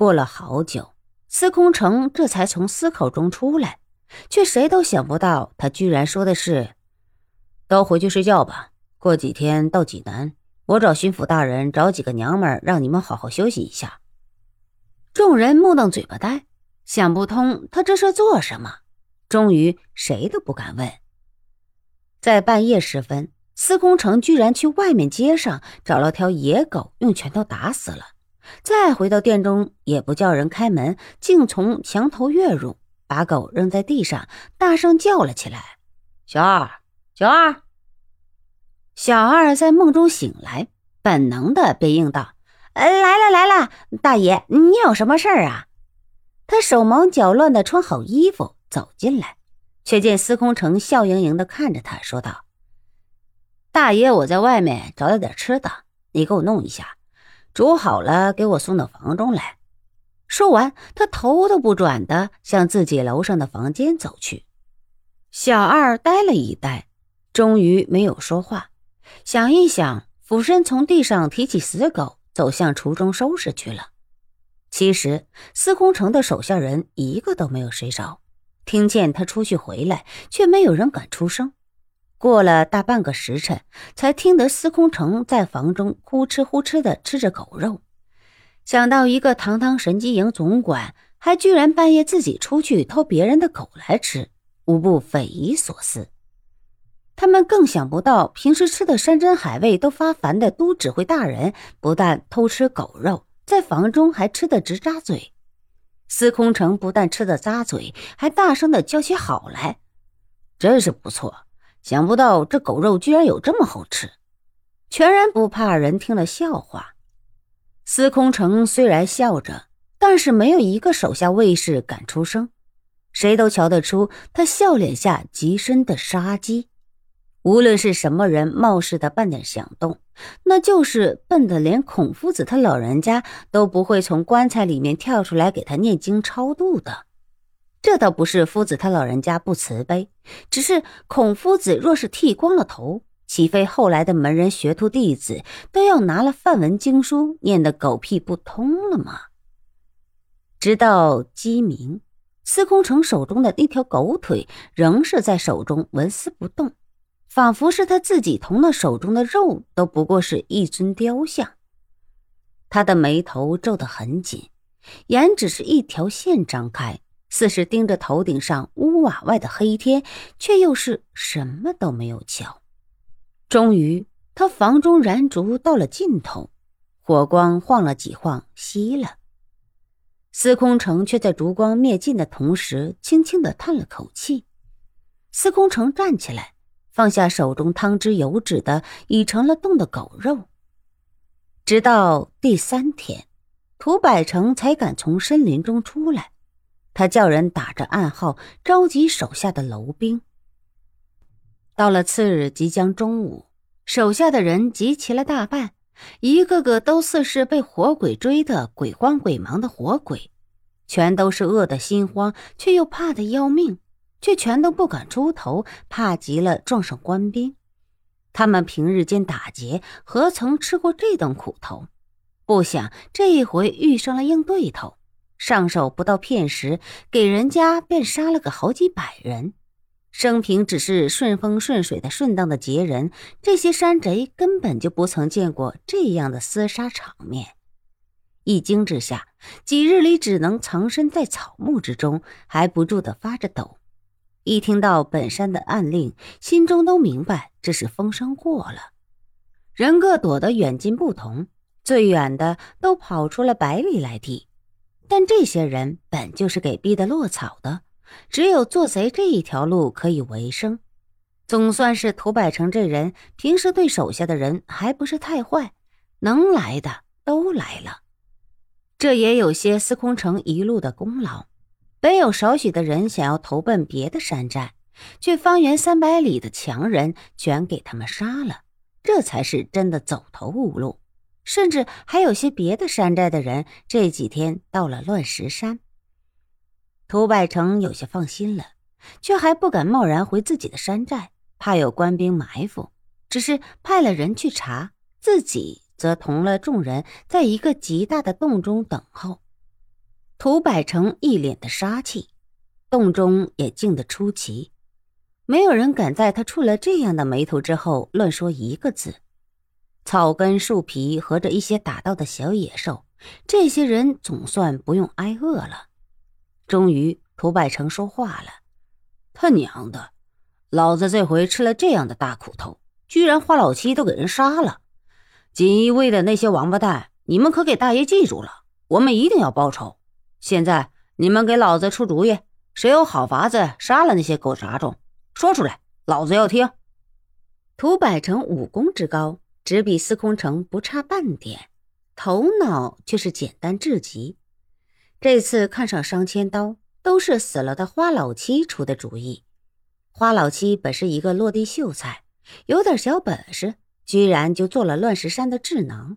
过了好久，司空城这才从思考中出来，却谁都想不到，他居然说的是：“都回去睡觉吧，过几天到济南，我找巡抚大人找几个娘们儿，让你们好好休息一下。”众人目瞪嘴巴呆，想不通他这是做什么。终于，谁都不敢问。在半夜时分，司空城居然去外面街上找了条野狗，用拳头打死了。再回到店中，也不叫人开门，竟从墙头跃入，把狗扔在地上，大声叫了起来：“小二，小二！”小二在梦中醒来，本能的便应道：“来了，来了，大爷，你有什么事儿啊？”他手忙脚乱的穿好衣服走进来，却见司空城笑盈盈的看着他，说道：“大爷，我在外面找了点吃的，你给我弄一下。”煮好了，给我送到房中来。说完，他头都不转的向自己楼上的房间走去。小二呆了一呆，终于没有说话。想一想，俯身从地上提起死狗，走向厨中收拾去了。其实，司空城的手下人一个都没有睡着，听见他出去回来，却没有人敢出声。过了大半个时辰，才听得司空城在房中呼哧呼哧的吃着狗肉。想到一个堂堂神机营总管，还居然半夜自己出去偷别人的狗来吃，无不匪夷所思。他们更想不到，平时吃的山珍海味都发烦的都指挥大人，不但偷吃狗肉，在房中还吃得直扎嘴。司空城不但吃得咂嘴，还大声的叫起好来，真是不错。想不到这狗肉居然有这么好吃，全然不怕人听了笑话。司空城虽然笑着，但是没有一个手下卫士敢出声，谁都瞧得出他笑脸下极深的杀机。无论是什么人冒失的半点响动，那就是笨的连孔夫子他老人家都不会从棺材里面跳出来给他念经超度的。这倒不是夫子他老人家不慈悲，只是孔夫子若是剃光了头，岂非后来的门人学徒弟子都要拿了梵文经书念得狗屁不通了吗？直到鸡鸣，司空城手中的那条狗腿仍是在手中纹丝不动，仿佛是他自己同那手中的肉都不过是一尊雕像。他的眉头皱得很紧，眼只是一条线张开。似是盯着头顶上屋瓦外的黑天，却又是什么都没有瞧。终于，他房中燃烛到了尽头，火光晃了几晃，熄了。司空城却在烛光灭尽的同时，轻轻的叹了口气。司空城站起来，放下手中汤汁油脂的已成了冻的狗肉。直到第三天，涂百成才敢从森林中出来。他叫人打着暗号召集手下的楼兵。到了次日即将中午，手下的人集齐了大半，一个个都似是被火鬼追得鬼慌鬼忙的活鬼，全都是饿得心慌，却又怕得要命，却全都不敢出头，怕极了撞上官兵。他们平日间打劫，何曾吃过这等苦头？不想这一回遇上了硬对头。上手不到片时，给人家便杀了个好几百人。生平只是顺风顺水的顺当的劫人，这些山贼根本就不曾见过这样的厮杀场面。一惊之下，几日里只能藏身在草木之中，还不住的发着抖。一听到本山的暗令，心中都明白这是风声过了，人各躲得远近不同，最远的都跑出了百里来地。但这些人本就是给逼得落草的，只有做贼这一条路可以为生。总算是涂百成这人平时对手下的人还不是太坏，能来的都来了。这也有些司空城一路的功劳。本有少许的人想要投奔别的山寨，却方圆三百里的强人全给他们杀了，这才是真的走投无路。甚至还有些别的山寨的人这几天到了乱石山，涂百成有些放心了，却还不敢贸然回自己的山寨，怕有官兵埋伏，只是派了人去查，自己则同了众人在一个极大的洞中等候。涂百成一脸的杀气，洞中也静得出奇，没有人敢在他触了这样的眉头之后乱说一个字。草根、树皮和着一些打到的小野兽，这些人总算不用挨饿了。终于，涂百成说话了：“他娘的，老子这回吃了这样的大苦头，居然花老七都给人杀了！锦衣卫的那些王八蛋，你们可给大爷记住了，我们一定要报仇！现在你们给老子出主意，谁有好法子杀了那些狗杂种，说出来，老子要听！”涂百成武功之高。只比司空城不差半点，头脑却是简单至极。这次看上商千刀，都是死了的花老七出的主意。花老七本是一个落地秀才，有点小本事，居然就做了乱石山的智囊。